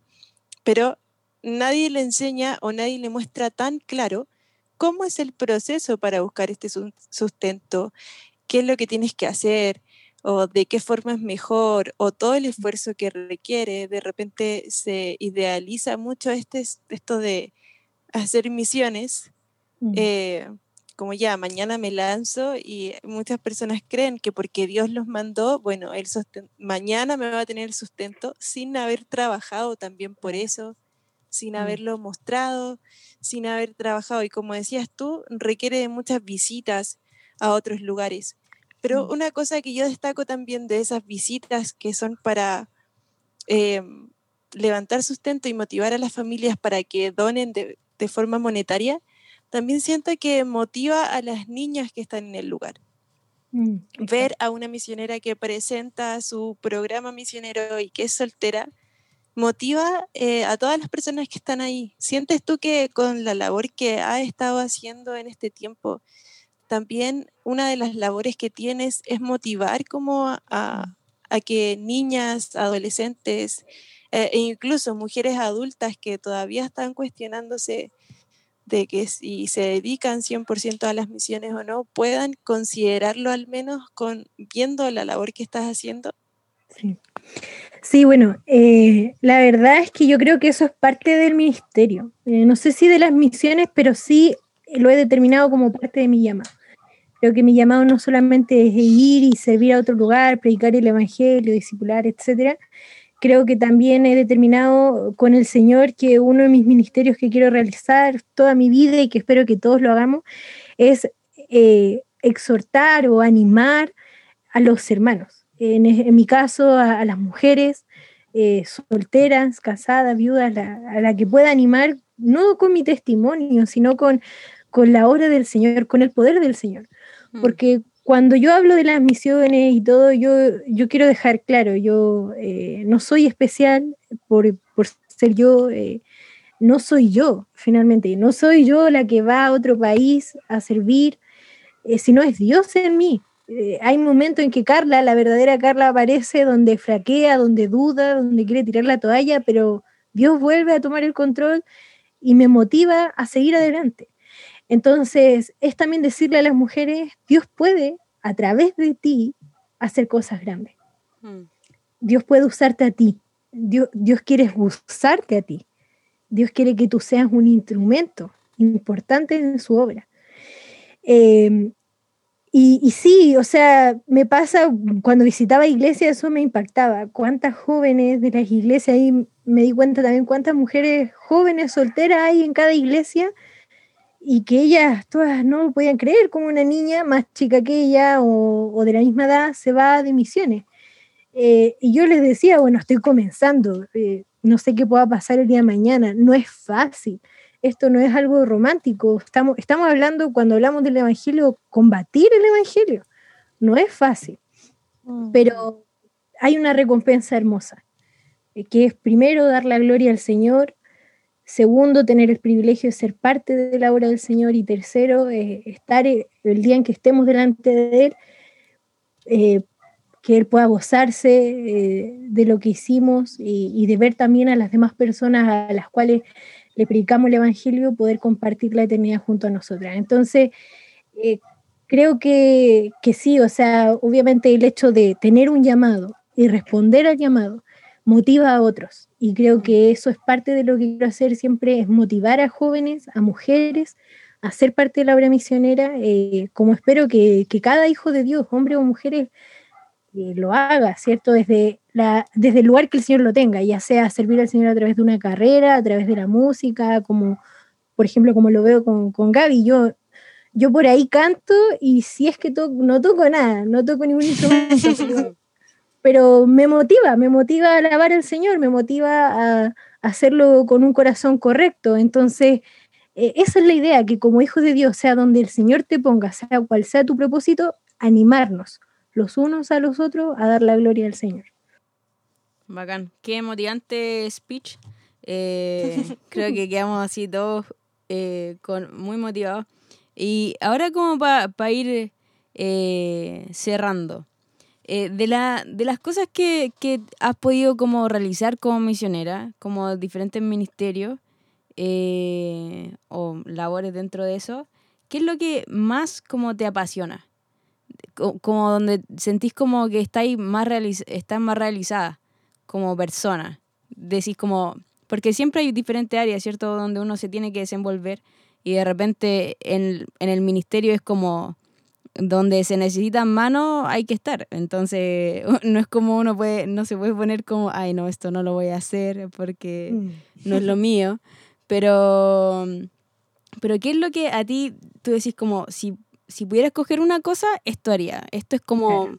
pero nadie le enseña o nadie le muestra tan claro cómo es el proceso para buscar este sustento, qué es lo que tienes que hacer o de qué forma es mejor o todo el esfuerzo que requiere. De repente se idealiza mucho este, esto de hacer misiones, eh, como ya, mañana me lanzo y muchas personas creen que porque Dios los mandó, bueno, el mañana me va a tener sustento sin haber trabajado también por eso, sin haberlo mostrado, sin haber trabajado. Y como decías tú, requiere de muchas visitas a otros lugares. Pero una cosa que yo destaco también de esas visitas que son para eh, levantar sustento y motivar a las familias para que donen de, de forma monetaria, también siento que motiva a las niñas que están en el lugar. Mm, Ver a una misionera que presenta su programa misionero y que es soltera motiva eh, a todas las personas que están ahí. ¿Sientes tú que con la labor que has estado haciendo en este tiempo, también una de las labores que tienes es motivar como a, a que niñas, adolescentes eh, e incluso mujeres adultas que todavía están cuestionándose de que si se dedican 100% a las misiones o no, puedan considerarlo al menos con viendo la labor que estás haciendo? Sí, sí bueno, eh, la verdad es que yo creo que eso es parte del ministerio. Eh, no sé si de las misiones, pero sí lo he determinado como parte de mi llamado. Creo que mi llamado no solamente es ir y servir a otro lugar, predicar el evangelio, discipular, etcétera, creo que también he determinado con el Señor que uno de mis ministerios que quiero realizar toda mi vida y que espero que todos lo hagamos es eh, exhortar o animar a los hermanos. En, mi caso, a, las mujeres eh, solteras, casadas, viudas, a la que pueda animar, no con mi testimonio, sino con, con la obra del Señor, con el poder del Señor. Mm. Porque cuando yo hablo de las misiones y todo, yo, yo quiero dejar claro, yo eh, no soy especial por, ser yo, eh, no soy yo, finalmente, no soy yo la que va a otro país a servir, eh, sino es Dios en mí. hay momentos en que Carla, la verdadera Carla, aparece donde fraquea, donde duda, donde quiere tirar la toalla, pero Dios vuelve a tomar el control y me motiva a seguir adelante. Entonces, es también decirle a las mujeres, Dios puede a través de ti hacer cosas grandes. Mm. Dios puede usarte a ti. Dios, Dios quiere usarte a ti. Dios quiere que tú seas un instrumento importante en su obra. Em, y, y, sí, o sea, me pasa, cuando visitaba iglesias, eso me impactaba. Cuántas jóvenes de las iglesias, ahí me di cuenta también cuántas mujeres jóvenes solteras hay en cada iglesia y que ellas todas no podían creer como una niña más chica que ella o, de la misma edad se va de misiones. Eh, y yo les decía, bueno, estoy comenzando, eh, no sé qué pueda pasar el día de mañana, no es fácil, esto no es algo romántico, estamos, estamos hablando, cuando hablamos del Evangelio, combatir el Evangelio, no es fácil, mm. pero hay una recompensa hermosa, eh, que es primero dar la gloria al Señor, Segundo, tener el privilegio de ser parte de la obra del Señor. Y tercero, eh, estar eh, el día en que estemos delante de Él, eh, que Él pueda gozarse de lo que hicimos y, de ver también a las demás personas a las cuales le predicamos el Evangelio, poder compartir la eternidad junto a nosotras. Entonces, creo que, que sí, o sea, obviamente el hecho de tener un llamado y responder al llamado motiva a otros. Y creo que eso es parte de lo que quiero hacer siempre, es motivar a jóvenes, a mujeres, a ser parte de la obra misionera, eh, como espero que, cada hijo de Dios, hombre o mujer, eh, lo haga, ¿cierto? Desde, la, desde el lugar que el Señor lo tenga, ya sea servir al Señor a través de una carrera, a través de la música, como por ejemplo como lo veo con, con Gaby, yo, yo por ahí canto y si es que no toco nada, no toco ningún instrumento, pero me motiva, me motiva a alabar al Señor, me motiva a, hacerlo con un corazón correcto. Entonces, eh, esa es la idea, que como hijos de Dios, sea donde el Señor te ponga, sea cual sea tu propósito, animarnos los unos a los otros a dar la gloria al Señor. Bacán, qué motivante speech. Eh, creo que quedamos así todos eh, con, muy motivados. Y ahora como para ir cerrando, eh, de, la, de las cosas que, que, has podido como realizar como misionera, como diferentes ministerios eh, o labores dentro de eso, ¿qué es lo que más como te apasiona? Como, donde sentís como que estáis más, estás más realizada como persona. Decís como, porque siempre hay diferentes áreas, ¿cierto? Donde uno se tiene que desenvolver y de repente en, en el ministerio es como donde se necesitan manos hay que estar. Entonces, no es como uno puede, no se puede poner como, ay, no, esto no lo voy a hacer porque mm. no es lo mío. Pero, pero, ¿qué es lo que a ti tú decís como, si, si pudieras coger una cosa, esto haría? Esto es como,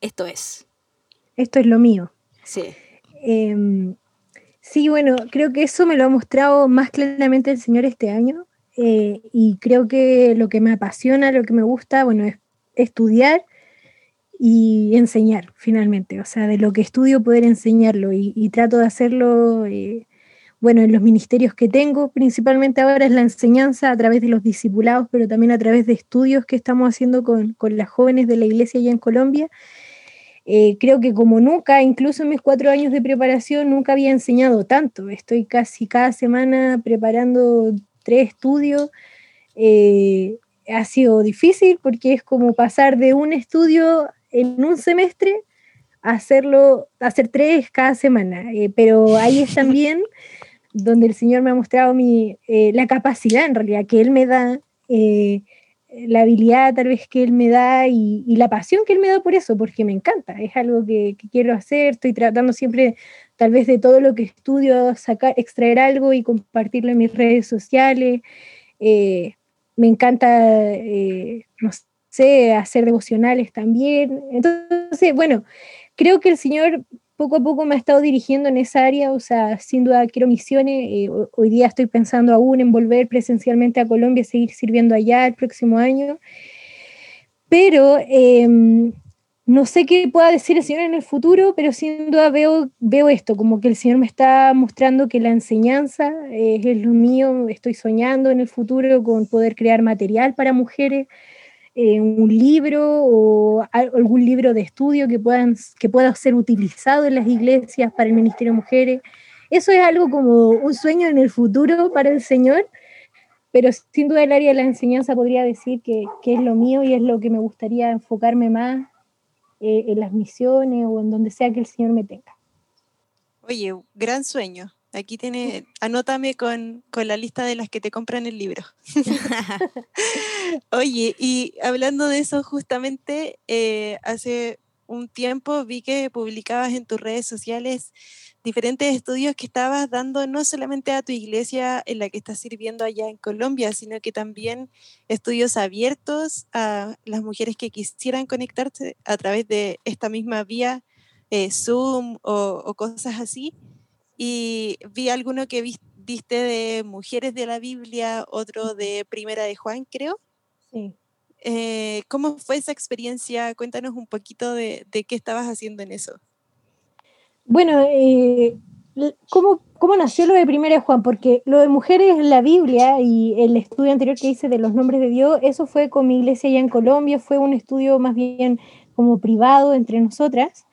esto es. Esto es lo mío. Sí. Em, sí, bueno, creo que eso me lo ha mostrado más claramente el Señor este año. Eh, y creo que lo que me apasiona, lo que me gusta, bueno, es estudiar y enseñar finalmente, o sea, de lo que estudio poder enseñarlo y, trato de hacerlo, eh, bueno, en los ministerios que tengo, principalmente ahora es la enseñanza a través de los discipulados, pero también a través de estudios que estamos haciendo con, con las jóvenes de la iglesia allá en Colombia. Eh, creo que como nunca, incluso en mis cuatro años de preparación, nunca había enseñado tanto. Estoy casi cada semana preparando tres estudios. Eh, ha sido difícil porque es como pasar de un estudio en un semestre a hacerlo, hacer tres cada semana. Eh, pero ahí es también donde el Señor me ha mostrado mi, eh, la capacidad en realidad que Él me da, eh, la habilidad tal vez que Él me da y, la pasión que Él me da por eso, porque me encanta, es algo que, quiero hacer, estoy tratando siempre tal vez de todo lo que estudio, sacar, extraer algo y compartirlo en mis redes sociales. me encanta, no sé, hacer devocionales también. Entonces, bueno, creo que el Señor poco a poco me ha estado dirigiendo en esa área, o sea, sin duda quiero misiones. Eh, hoy día estoy pensando aún en volver presencialmente a Colombia, seguir sirviendo allá el próximo año. Pero em, no sé qué pueda decir el Señor en el futuro, pero sin duda veo, veo esto, como que el Señor me está mostrando que la enseñanza es lo mío, estoy soñando en el futuro con poder crear material para mujeres eh, un libro o algún libro de estudio que, puedan, que pueda ser utilizado en las iglesias para el Ministerio de Mujeres. Eso es algo como un sueño en el futuro para el Señor, pero sin duda el área de la enseñanza podría decir que, que es lo mío y es lo que me gustaría enfocarme más eh, en las misiones o en donde sea que el Señor me tenga. Oye, gran sueño. Aquí tiene, anótame con, la lista de las que te compran el libro. Oye, y hablando de eso, justamente eh, hace un tiempo vi que publicabas en tus redes sociales diferentes estudios que estabas dando no solamente a tu iglesia en la que estás sirviendo allá en Colombia, sino que también estudios abiertos a las mujeres que quisieran conectarse a través de esta misma vía, eh, Zoom o, o cosas así y vi alguno que viste de Mujeres de la Biblia, otro de Primera de Juan, creo. Sí. Eh, ¿Cómo fue esa experiencia? Cuéntanos un poquito de, qué estabas haciendo en eso. Bueno, eh, ¿cómo, ¿cómo, nació lo de Primera de Juan? Porque lo de Mujeres en la Biblia y el estudio anterior que hice de los nombres de Dios, eso fue con mi iglesia allá en Colombia, fue un estudio más bien como privado entre nosotras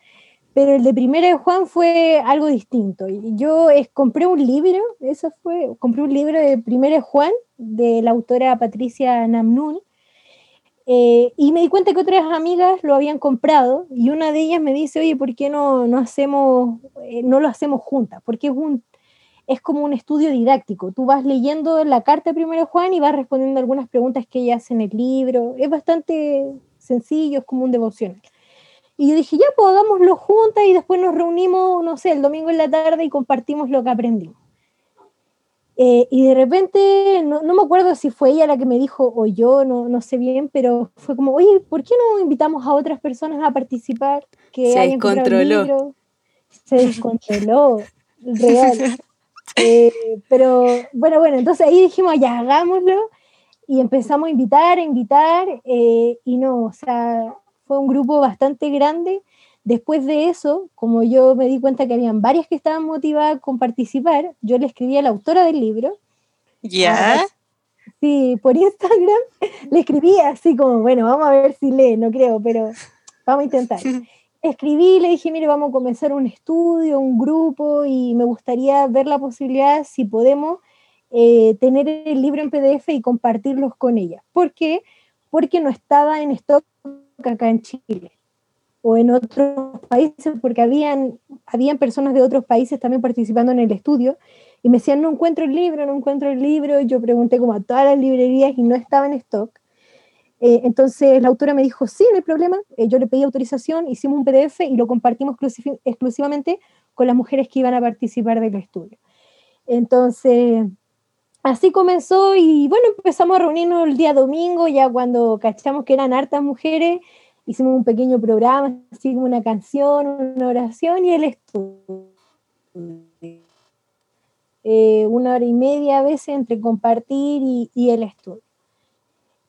pero el de Primera de Juan fue algo distinto. Yo es, compré un libro, eso fue, compré un libro de Primera de Juan, de la autora Patricia Namnun, eh, y me di cuenta que otras amigas lo habían comprado, y una de ellas me dice, oye, ¿por qué no, no, hacemos, eh, no lo hacemos juntas? Porque es, es como un estudio didáctico. Tú vas leyendo la carta de Juan y vas respondiendo algunas preguntas que ella hace en el libro. Es bastante sencillo, es como un devocional. Y yo dije, ya, pues hagámoslo juntas y después nos reunimos, no sé, el domingo en la tarde y compartimos lo que aprendimos. Eh, y de repente, no, no, me acuerdo si fue ella la que me dijo o yo, no, no sé bien, pero fue como, oye, ¿por qué no invitamos a otras personas a participar? Que Se descontroló. Se descontroló, real. Eh, pero bueno, bueno, entonces ahí dijimos, ya hagámoslo y empezamos a invitar, a invitar, eh, y no, o sea, fue un grupo bastante grande. Después de eso, como yo me di cuenta que habían varias que estaban motivadas con participar, yo le escribí a la autora del libro. ¿Ya? sí, por Instagram le escribí así como, bueno, vamos a ver si lee, no creo, pero vamos a intentar. Escribí, le dije, mire, vamos a comenzar un estudio, un grupo, y me gustaría ver la posibilidad, si podemos, eh, tener el libro en PDF y compartirlos con ella. ¿Por qué? Porque no estaba en stock acá en Chile o en otros países, porque habían, habían personas de otros países también participando en el estudio, y me decían, no encuentro el libro, no encuentro el libro, y yo pregunté como a todas las librerías y no estaba en stock. Eh, entonces la autora me dijo, sí, no hay problema, eh, yo le pedí autorización, hicimos un PDF y lo compartimos exclusivamente con las mujeres que iban a participar del estudio. Entonces, así comenzó y bueno, empezamos a reunirnos el día domingo, ya cuando cachamos que eran hartas mujeres, hicimos un pequeño programa, así una canción, una oración y el estudio. Eh, una hora y media a veces entre compartir y, el estudio.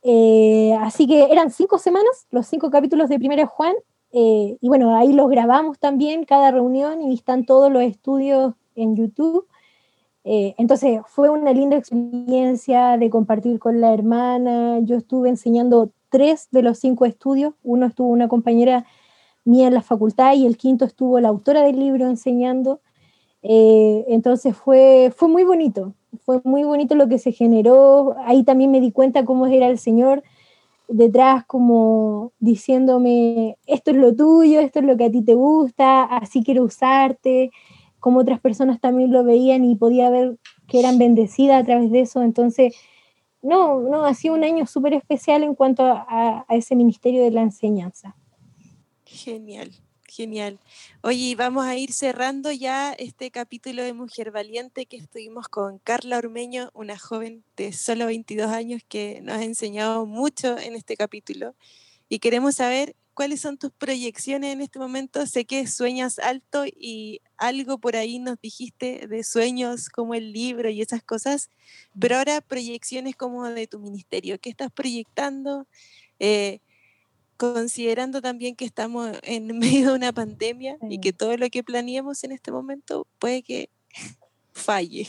Eh, así que eran cinco semanas, los cinco capítulos de Primera Juan, Eh, y bueno, ahí los grabamos también, cada reunión, y están todos los estudios en YouTube. Entonces fue una linda experiencia de compartir con la hermana. Yo estuve enseñando tres de los cinco estudios. Uno estuvo una compañera mía en la facultad y el quinto estuvo la autora del libro enseñando. Eh, entonces fue, fue muy bonito, fue muy bonito lo que se generó. Ahí también me di cuenta cómo era el Señor detrás, como diciéndome, esto es lo tuyo, esto es lo que a ti te gusta, así quiero usarte, como otras personas también lo veían y podía ver que eran bendecidas a través de eso. Entonces, no, no, ha sido un año súper especial en cuanto a, a ese ministerio de la enseñanza. Genial. Genial. Oye, vamos a ir cerrando ya este capítulo de Mujer Valiente que estuvimos con Carla Ormeño, una joven de solo 22 años que nos ha enseñado mucho en este capítulo. Y queremos saber cuáles son tus proyecciones en este momento. Sé que sueñas alto y algo por ahí nos dijiste de sueños como el libro y esas cosas, pero ahora proyecciones como de tu ministerio. ¿Qué estás proyectando? Eh, considerando también que estamos en medio de una pandemia y que todo lo que planeemos en este momento puede que falle.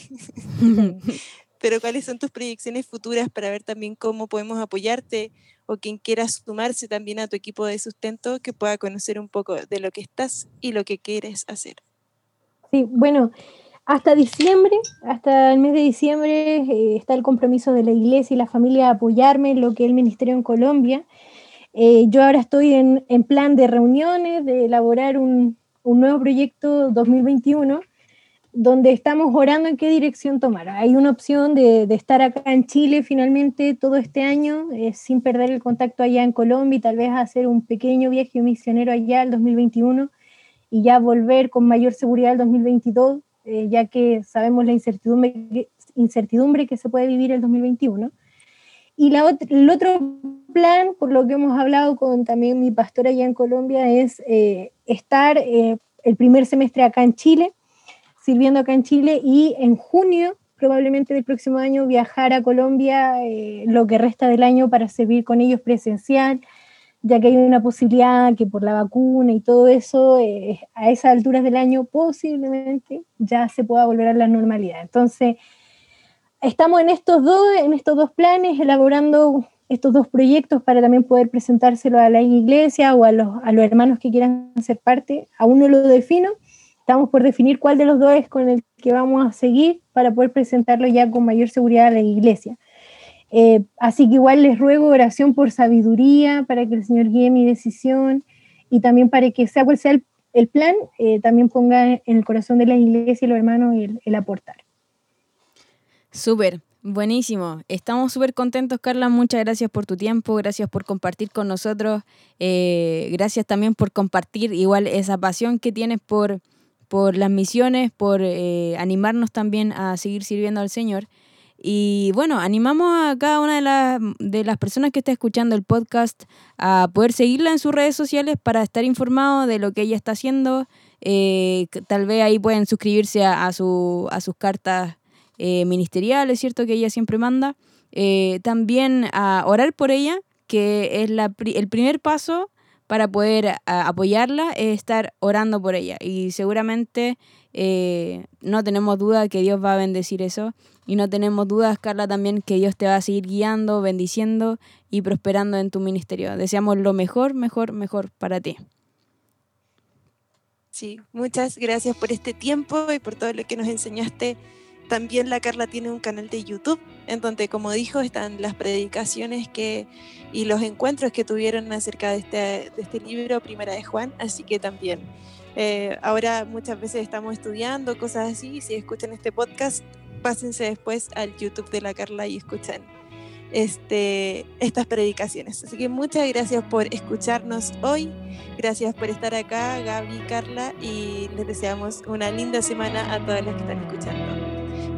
Pero cuáles son tus proyecciones futuras para ver también cómo podemos apoyarte o quien quiera sumarse también a tu equipo de sustento que pueda conocer un poco de lo que estás y lo que quieres hacer. Sí, bueno, hasta diciembre, hasta el mes de diciembre eh, está el compromiso de la iglesia y la familia a apoyarme en lo que el ministerio en Colombia. Eh, yo ahora estoy en, plan de reuniones, de elaborar un, nuevo proyecto 2021, donde estamos orando en qué dirección tomar. Hay una opción de, estar acá en Chile finalmente todo este año, eh, sin perder el contacto allá en Colombia y tal vez hacer un pequeño viaje misionero allá el 2021 y ya volver con mayor seguridad el 2022, eh, ya que sabemos la incertidumbre, incertidumbre que se puede vivir el 2021. Y la el otro plan, por lo que hemos hablado con también mi pastora allá en Colombia, es eh, estar el primer semestre acá en Chile, sirviendo acá en Chile, y en junio, probablemente del próximo año, viajar a Colombia eh, lo que resta del año para servir con ellos presencial, ya que hay una posibilidad que por la vacuna y todo eso, a esas alturas del año posiblemente ya se pueda volver a la normalidad. Entonces, estamos en estos dos, en estos dos planes, elaborando estos dos proyectos para también poder presentárselo a la iglesia o a los, a los hermanos que quieran ser parte. Aún no lo defino, estamos por definir cuál de los dos es con el que vamos a seguir para poder presentarlo ya con mayor seguridad a la iglesia. Eh, así que igual les ruego oración por sabiduría, para que el Señor guíe mi decisión y también para que sea cual sea el, plan, eh, también ponga en el corazón de la iglesia y los hermanos el, el aportar. Súper, buenísimo. Estamos súper contentos, Carla. Muchas gracias por tu tiempo, gracias por compartir con nosotros, eh, gracias también por compartir igual esa pasión que tienes por, por las misiones, por eh, animarnos también a seguir sirviendo al Señor. Y bueno, animamos a cada una de, las de las personas que está escuchando el podcast a poder seguirla en sus redes sociales para estar informado de lo que ella está haciendo. Eh, tal vez ahí pueden suscribirse a, su, a sus cartas eh, ministerial, es cierto que ella siempre manda. Eh, también a orar por ella, que es la, el primer paso para poder apoyarla, es estar orando por ella. Y seguramente eh, no tenemos duda que Dios va a bendecir eso. Y no tenemos dudas, Carla, también que Dios te va a seguir guiando, bendiciendo y prosperando en tu ministerio. Deseamos lo mejor, mejor, mejor para ti. Sí, muchas gracias por este tiempo y por todo lo que nos enseñaste también la Carla tiene un canal de YouTube en donde, como dijo, están las predicaciones que, y los encuentros que tuvieron acerca de este, de este libro, Primera de Juan. Así que también eh, ahora muchas veces estamos estudiando cosas así. Si escuchan este podcast, pásense después al YouTube de la Carla y escuchan este, estas predicaciones. Así que muchas gracias por escucharnos hoy. Gracias por estar acá, Gaby Carla, y les deseamos una linda semana a todas las que están escuchando.